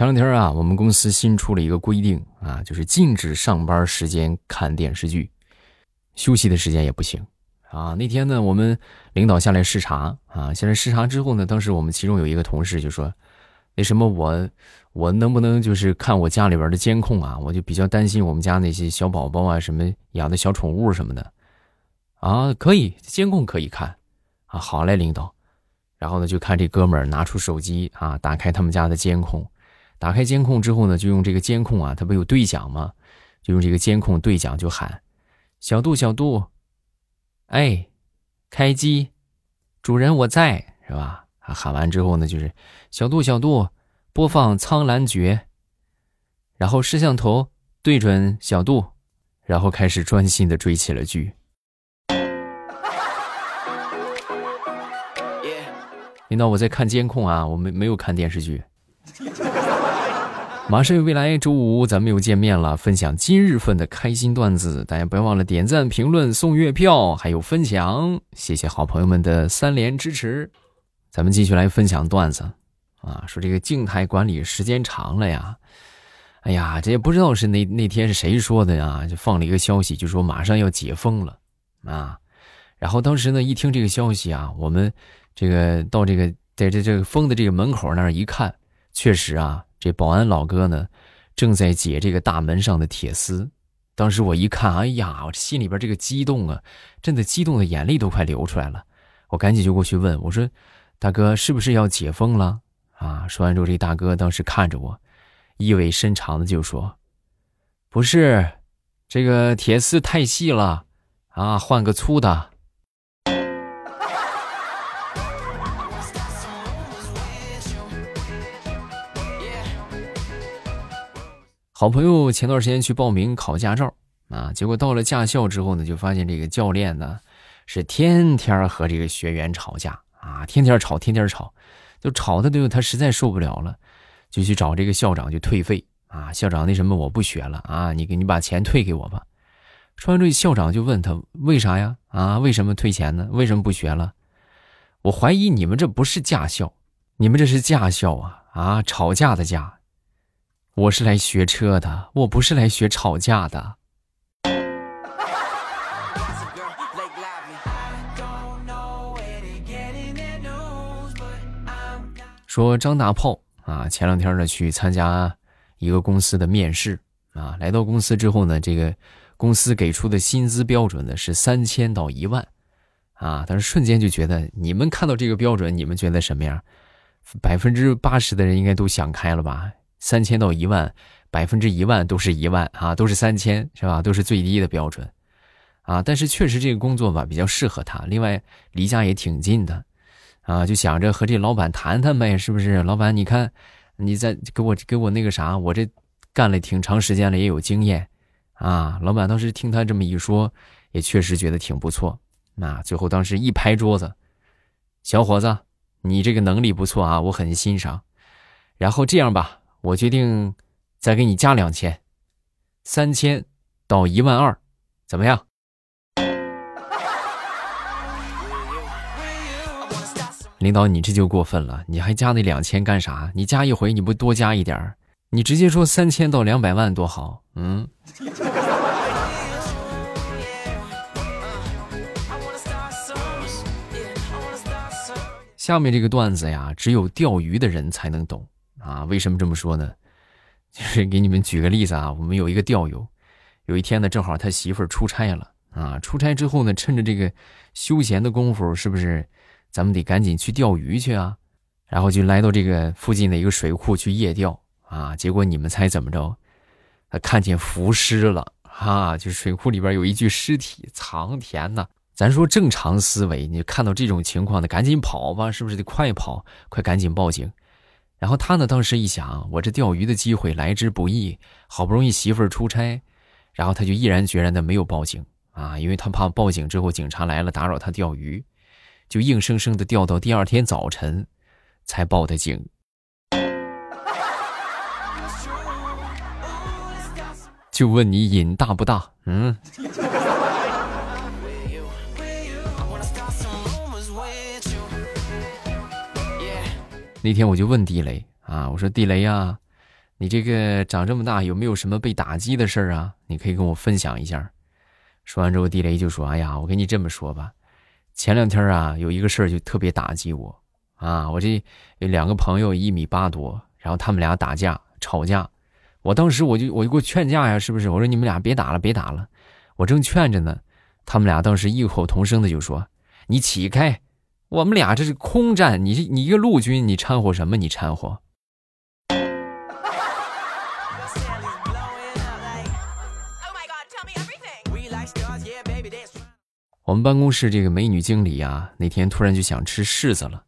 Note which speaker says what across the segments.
Speaker 1: 前两天啊，我们公司新出了一个规定啊，就是禁止上班时间看电视剧，休息的时间也不行啊。那天呢，我们领导下来视察啊，下来视察之后呢，当时我们其中有一个同事就说：“那什么，我我能不能就是看我家里边的监控啊？我就比较担心我们家那些小宝宝啊，什么养的小宠物什么的啊，可以监控可以看啊。好嘞，领导。然后呢，就看这哥们儿拿出手机啊，打开他们家的监控。”打开监控之后呢，就用这个监控啊，它不有对讲吗？就用这个监控对讲，就喊：“小度，小度，哎，开机，主人我在，是吧？”喊完之后呢，就是“小度，小度，播放《苍兰诀》”，然后摄像头对准小度，然后开始专心的追起了剧。领导，我在看监控啊，我没没有看电视剧。马上有未来周五，咱们又见面了，分享今日份的开心段子。大家不要忘了点赞、评论、送月票，还有分享。谢谢好朋友们的三连支持。咱们继续来分享段子啊，说这个静态管理时间长了呀，哎呀，这也不知道是那那天是谁说的呀，就放了一个消息，就说马上要解封了啊。然后当时呢，一听这个消息啊，我们这个到这个在这这个封的这个门口那儿一看，确实啊。这保安老哥呢，正在解这个大门上的铁丝。当时我一看，哎呀，我心里边这个激动啊，真的激动的眼泪都快流出来了。我赶紧就过去问我说：“大哥，是不是要解封了？”啊，说完之后，这大哥当时看着我，意味深长的就说：“不是，这个铁丝太细了，啊，换个粗的。”好朋友前段时间去报名考驾照啊，结果到了驾校之后呢，就发现这个教练呢是天天和这个学员吵架啊，天天吵，天天吵，就吵的都他实在受不了了，就去找这个校长去退费啊。校长，那什么我不学了啊，你给你把钱退给我吧。说完这，校长就问他为啥呀？啊，为什么退钱呢？为什么不学了？我怀疑你们这不是驾校，你们这是驾校啊啊，吵架的架。我是来学车的，我不是来学吵架的。说张大炮啊，前两天呢去参加一个公司的面试啊，来到公司之后呢，这个公司给出的薪资标准呢是三千到一万啊，但是瞬间就觉得，你们看到这个标准，你们觉得什么样？百分之八十的人应该都想开了吧？三千到一万，百分之一万都是一万啊，都是三千，是吧？都是最低的标准，啊！但是确实这个工作吧比较适合他，另外离家也挺近的，啊，就想着和这老板谈谈呗，是不是？老板，你看，你再给我给我那个啥，我这干了挺长时间了，也有经验，啊！老板当时听他这么一说，也确实觉得挺不错，那最后当时一拍桌子，小伙子，你这个能力不错啊，我很欣赏，然后这样吧。我决定再给你加两千，三千到一万二，怎么样？领导，你这就过分了，你还加那两千干啥？你加一回你不多加一点儿你直接说三千到两百万多好，嗯。下面这个段子呀，只有钓鱼的人才能懂。啊，为什么这么说呢？就是给你们举个例子啊，我们有一个钓友，有一天呢，正好他媳妇儿出差了啊，出差之后呢，趁着这个休闲的功夫，是不是咱们得赶紧去钓鱼去啊？然后就来到这个附近的一个水库去夜钓啊，结果你们猜怎么着？他看见浮尸了啊，就水库里边有一具尸体，藏天呐！咱说正常思维，你看到这种情况的，赶紧跑吧，是不是得快跑，快赶紧报警？然后他呢，当时一想，我这钓鱼的机会来之不易，好不容易媳妇儿出差，然后他就毅然决然的没有报警啊，因为他怕报警之后警察来了打扰他钓鱼，就硬生生的钓到第二天早晨，才报的警。就问你瘾大不大？嗯。那天我就问地雷啊，我说地雷呀，你这个长这么大有没有什么被打击的事儿啊？你可以跟我分享一下。”说完之后，地雷就说：“哎呀，我跟你这么说吧，前两天啊，有一个事儿就特别打击我啊。我这有两个朋友一米八多，然后他们俩打架吵架，我当时我就我就给我劝架呀，是不是？我说你们俩别打了，别打了。我正劝着呢，他们俩当时异口同声的就说：‘你起开，我们俩这是空战，你你一个陆军，你掺和什么？你掺和。’”我们办公室这个美女经理啊，那天突然就想吃柿子了，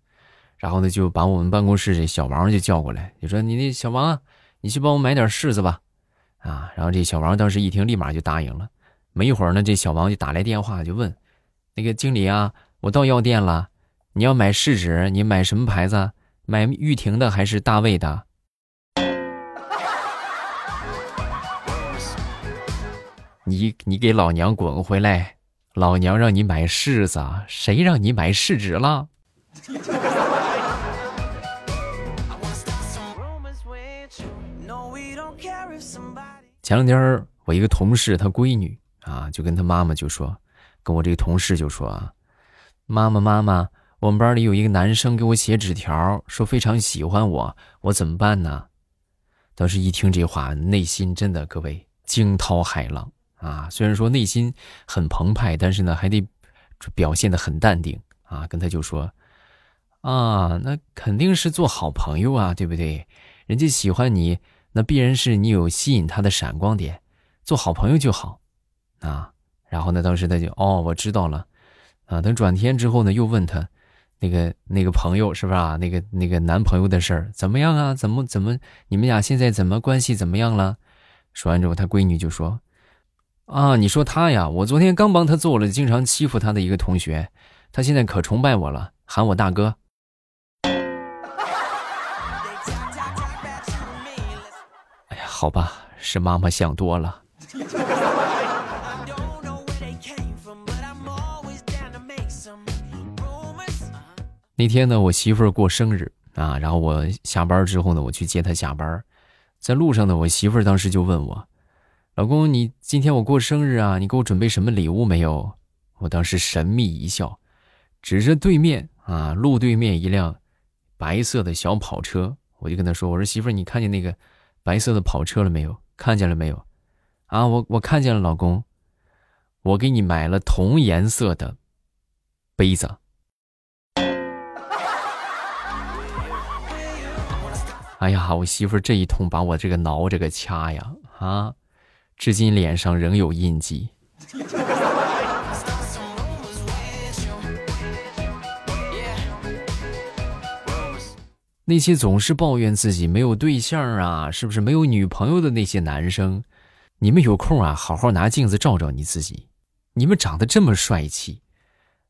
Speaker 1: 然后呢就把我们办公室这小王就叫过来，就说：“你那小王啊，你去帮我买点柿子吧。”啊，然后这小王当时一听，立马就答应了。没一会儿呢，这小王就打来电话，就问：“那个经理啊，我到药店了，你要买试纸，你买什么牌子？买玉婷的还是大卫的？”你你给老娘滚回来！老娘让你买柿子，谁让你买柿纸了？前两天我一个同事，他闺女啊，就跟他妈妈就说，跟我这个同事就说啊，妈妈妈妈，我们班里有一个男生给我写纸条，说非常喜欢我，我怎么办呢？当时一听这话，内心真的各位惊涛骇浪。啊，虽然说内心很澎湃，但是呢，还得表现的很淡定啊。跟他就说，啊，那肯定是做好朋友啊，对不对？人家喜欢你，那必然是你有吸引他的闪光点，做好朋友就好啊。然后呢，当时他就哦，我知道了啊。等转天之后呢，又问他那个那个朋友是不是啊？那个那个男朋友的事儿怎么样啊？怎么怎么你们俩现在怎么关系怎么样了？说完之后，他闺女就说。啊，你说他呀？我昨天刚帮他揍了经常欺负他的一个同学，他现在可崇拜我了，喊我大哥。哎呀，好吧，是妈妈想多了。那天呢，我媳妇儿过生日啊，然后我下班之后呢，我去接她下班，在路上呢，我媳妇儿当时就问我。老公，你今天我过生日啊，你给我准备什么礼物没有？我当时神秘一笑，指着对面啊，路对面一辆白色的小跑车，我就跟他说：“我说媳妇儿，你看见那个白色的跑车了没有？看见了没有？啊，我我看见了，老公，我给你买了同颜色的杯子。”哎呀，我媳妇这一通把我这个挠这个掐呀，啊！至今脸上仍有印记。那些总是抱怨自己没有对象啊，是不是没有女朋友的那些男生，你们有空啊，好好拿镜子照照你自己。你们长得这么帅气，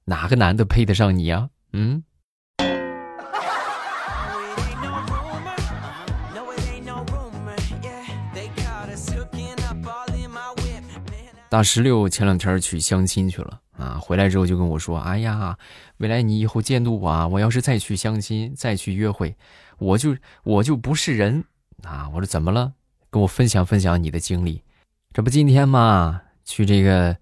Speaker 1: 哪个男的配得上你啊？嗯。大石榴前两天去相亲去了啊，回来之后就跟我说：“哎呀，未来你以后见度我，我要是再去相亲，再去约会，我就我就不是人啊！”我说：“怎么了？跟我分享分享你的经历。这不今天嘛，去这个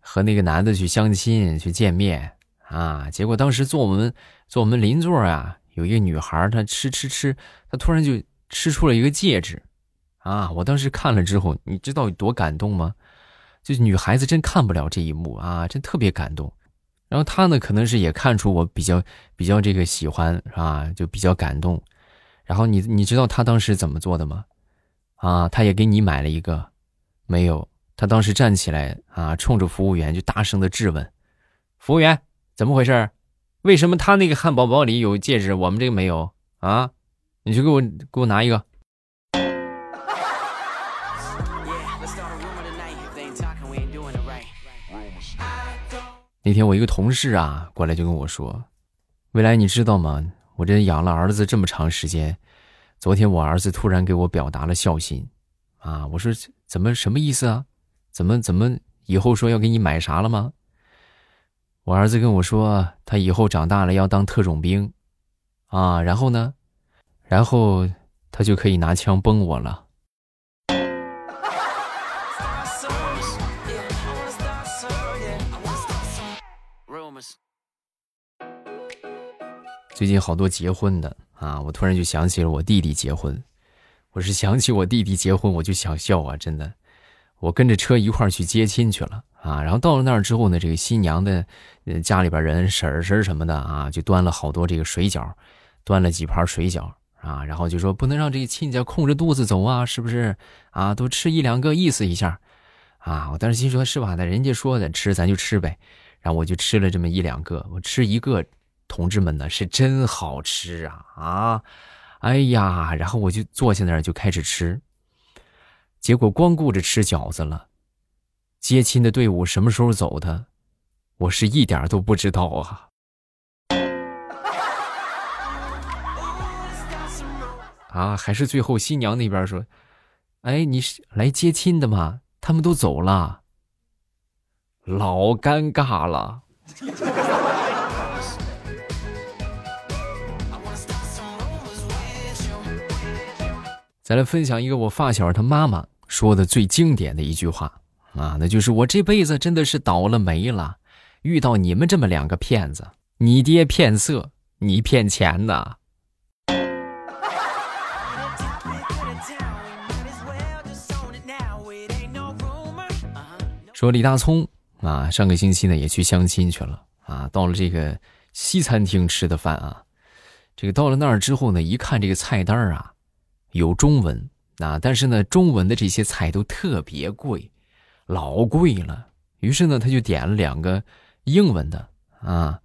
Speaker 1: 和那个男的去相亲去见面啊，结果当时坐我们坐我们邻座啊，有一个女孩，她吃吃吃，她突然就吃出了一个戒指啊！我当时看了之后，你知道有多感动吗？”就女孩子真看不了这一幕啊，真特别感动。然后他呢，可能是也看出我比较比较这个喜欢，是吧？就比较感动。然后你你知道他当时怎么做的吗？啊，他也给你买了一个，没有？他当时站起来啊，冲着服务员就大声的质问：“服务员，怎么回事？为什么他那个汉堡包里有戒指，我们这个没有？啊，你去给我给我拿一个。”那天我一个同事啊过来就跟我说：“未来你知道吗？我这养了儿子这么长时间，昨天我儿子突然给我表达了孝心，啊！我说怎么什么意思啊？怎么怎么以后说要给你买啥了吗？我儿子跟我说他以后长大了要当特种兵，啊！然后呢，然后他就可以拿枪崩我了。”最近好多结婚的啊，我突然就想起了我弟弟结婚。我是想起我弟弟结婚，我就想笑啊！真的，我跟着车一块去接亲去了啊。然后到了那儿之后呢，这个新娘的家里边人婶婶什么的啊，就端了好多这个水饺，端了几盘水饺啊。然后就说不能让这个亲家空着肚子走啊，是不是啊？多吃一两个意思一下啊。我当时心说，是吧？那人家说的吃，咱就吃呗。然后我就吃了这么一两个，我吃一个。同志们呢，是真好吃啊啊！哎呀，然后我就坐下那儿就开始吃，结果光顾着吃饺子了。接亲的队伍什么时候走的，我是一点都不知道啊！啊，还是最后新娘那边说：“哎，你是来接亲的吗？他们都走了，老尴尬了。”来分享一个我发小他妈妈说的最经典的一句话啊，那就是我这辈子真的是倒了霉了，遇到你们这么两个骗子，你爹骗色，你骗钱呐。说李大聪啊，上个星期呢也去相亲去了啊，到了这个西餐厅吃的饭啊，这个到了那儿之后呢，一看这个菜单啊。有中文啊，但是呢，中文的这些菜都特别贵，老贵了。于是呢，他就点了两个英文的啊，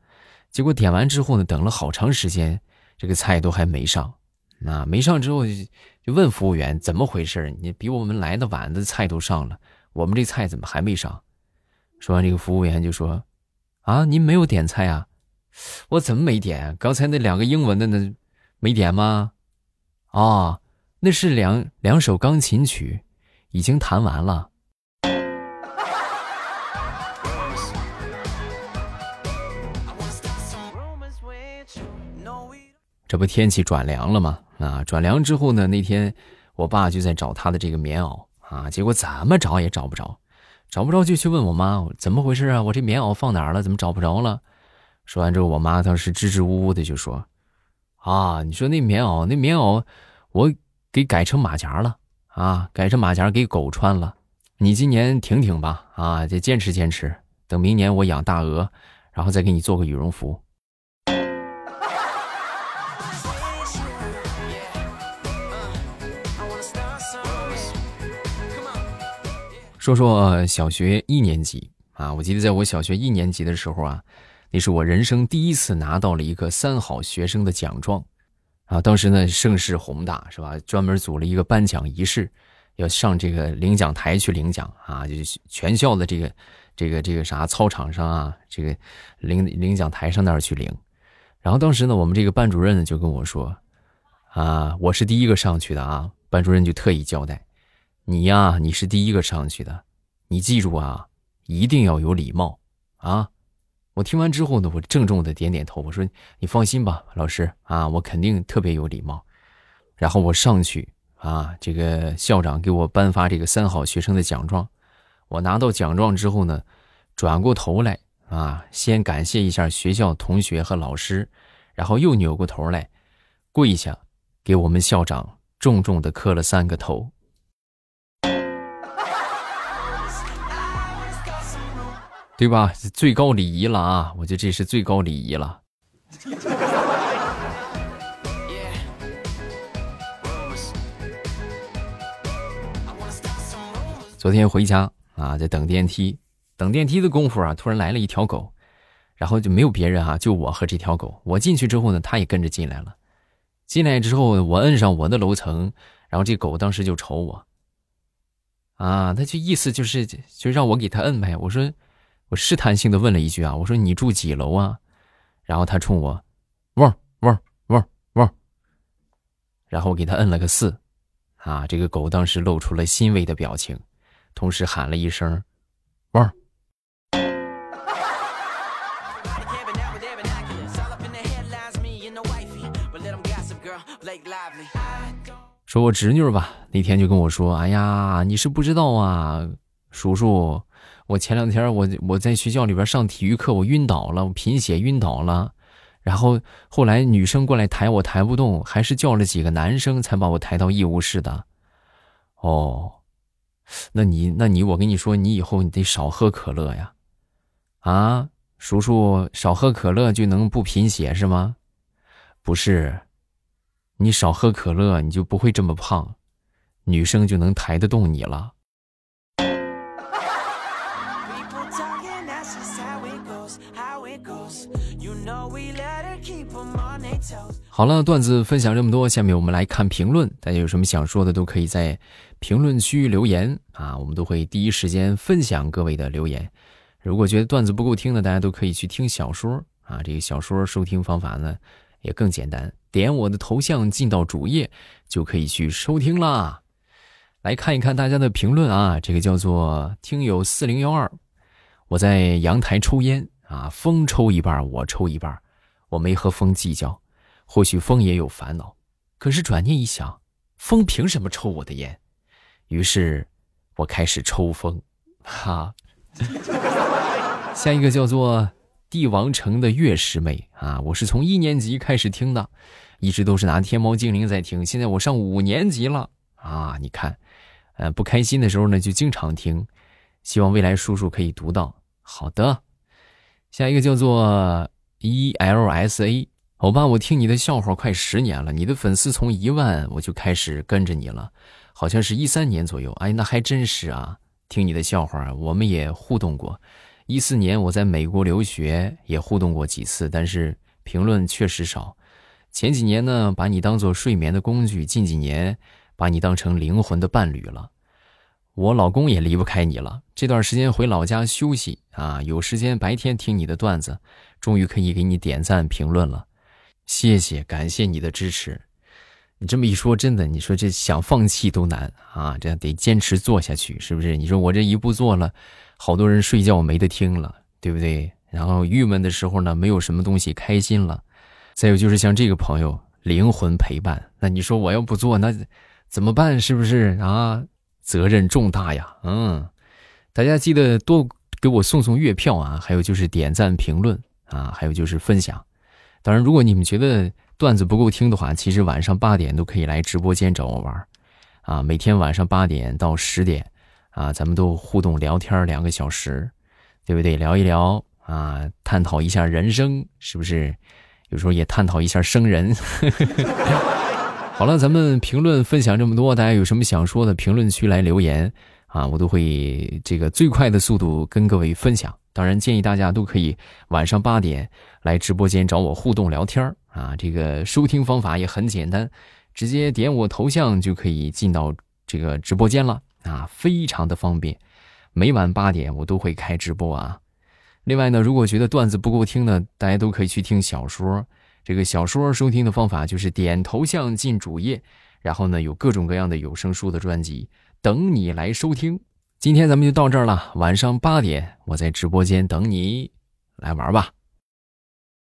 Speaker 1: 结果点完之后呢，等了好长时间，这个菜都还没上。啊，没上之后就问服务员怎么回事你比我们来的晚的菜都上了，我们这菜怎么还没上？说完，这个服务员就说：“啊，您没有点菜啊？我怎么没点？刚才那两个英文的呢，没点吗？啊？”那是两两首钢琴曲，已经弹完了。这不天气转凉了吗？啊，转凉之后呢，那天我爸就在找他的这个棉袄啊，结果怎么找也找不着，找不着就去问我妈怎么回事啊？我这棉袄放哪儿了？怎么找不着了？说完之后，我妈当时支支吾吾的就说：“啊，你说那棉袄，那棉袄，我。”给改成马甲了啊！改成马甲给狗穿了。你今年挺挺吧啊！得坚持坚持。等明年我养大鹅，然后再给你做个羽绒服。说说小学一年级啊！我记得在我小学一年级的时候啊，那是我人生第一次拿到了一个三好学生的奖状。啊，当时呢盛世宏大，是吧？专门组了一个颁奖仪式，要上这个领奖台去领奖啊，就是全校的这个这个这个啥操场上啊，这个领领奖台上那儿去领。然后当时呢，我们这个班主任呢就跟我说，啊，我是第一个上去的啊。班主任就特意交代，你呀，你是第一个上去的，你记住啊，一定要有礼貌啊。我听完之后呢，我郑重的点点头，我说：“你放心吧，老师啊，我肯定特别有礼貌。”然后我上去啊，这个校长给我颁发这个三好学生的奖状。我拿到奖状之后呢，转过头来啊，先感谢一下学校同学和老师，然后又扭过头来，跪下，给我们校长重重的磕了三个头。对吧？最高礼仪了啊！我觉得这是最高礼仪了。昨天回家啊，在等电梯，等电梯的功夫啊，突然来了一条狗，然后就没有别人啊，就我和这条狗。我进去之后呢，它也跟着进来了。进来之后，我摁上我的楼层，然后这狗当时就瞅我，啊，那就意思就是就让我给它摁呗。我说。我试探性的问了一句啊，我说你住几楼啊？然后他冲我，汪汪汪汪，然后我给他摁了个四，啊，这个狗当时露出了欣慰的表情，同时喊了一声，汪。说我侄女吧，那天就跟我说，哎呀，你是不知道啊，叔叔。我前两天我我在学校里边上体育课，我晕倒了，我贫血晕倒了，然后后来女生过来抬我抬不动，还是叫了几个男生才把我抬到医务室的。哦，那你那你我跟你说，你以后你得少喝可乐呀。啊，叔叔少喝可乐就能不贫血是吗？不是，你少喝可乐你就不会这么胖，女生就能抬得动你了。好了，段子分享这么多，下面我们来看评论。大家有什么想说的，都可以在评论区留言啊，我们都会第一时间分享各位的留言。如果觉得段子不够听的，大家都可以去听小说啊。这个小说收听方法呢也更简单，点我的头像进到主页就可以去收听啦。来看一看大家的评论啊，这个叫做听友四零幺二，我在阳台抽烟啊，风抽一半，我抽一半，我没和风计较。或许风也有烦恼，可是转念一想，风凭什么抽我的烟？于是，我开始抽风。哈，下一个叫做帝王城的月师妹啊，我是从一年级开始听的，一直都是拿天猫精灵在听，现在我上五年级了啊！你看，呃，不开心的时候呢，就经常听，希望未来叔叔可以读到。好的，下一个叫做 E L S A。欧巴，我听你的笑话快十年了，你的粉丝从一万我就开始跟着你了，好像是一三年左右。哎，那还真是啊！听你的笑话，我们也互动过。一四年我在美国留学，也互动过几次，但是评论确实少。前几年呢，把你当做睡眠的工具；近几年，把你当成灵魂的伴侣了。我老公也离不开你了。这段时间回老家休息啊，有时间白天听你的段子，终于可以给你点赞评论了。谢谢，感谢你的支持。你这么一说，真的，你说这想放弃都难啊！这得坚持做下去，是不是？你说我这一不做了，好多人睡觉没得听了，对不对？然后郁闷的时候呢，没有什么东西开心了。再有就是像这个朋友，灵魂陪伴。那你说我要不做，那怎么办？是不是啊？责任重大呀！嗯，大家记得多给我送送月票啊！还有就是点赞、评论啊！还有就是分享。当然，如果你们觉得段子不够听的话，其实晚上八点都可以来直播间找我玩啊，每天晚上八点到十点，啊，咱们都互动聊天两个小时，对不对？聊一聊啊，探讨一下人生，是不是？有时候也探讨一下生人。好了，咱们评论分享这么多，大家有什么想说的，评论区来留言啊，我都会这个最快的速度跟各位分享。当然，建议大家都可以晚上八点来直播间找我互动聊天啊！这个收听方法也很简单，直接点我头像就可以进到这个直播间了啊，非常的方便。每晚八点我都会开直播啊。另外呢，如果觉得段子不够听呢，大家都可以去听小说。这个小说收听的方法就是点头像进主页，然后呢有各种各样的有声书的专辑等你来收听。今天咱们就到这儿了，晚上八点我在直播间等你来玩吧。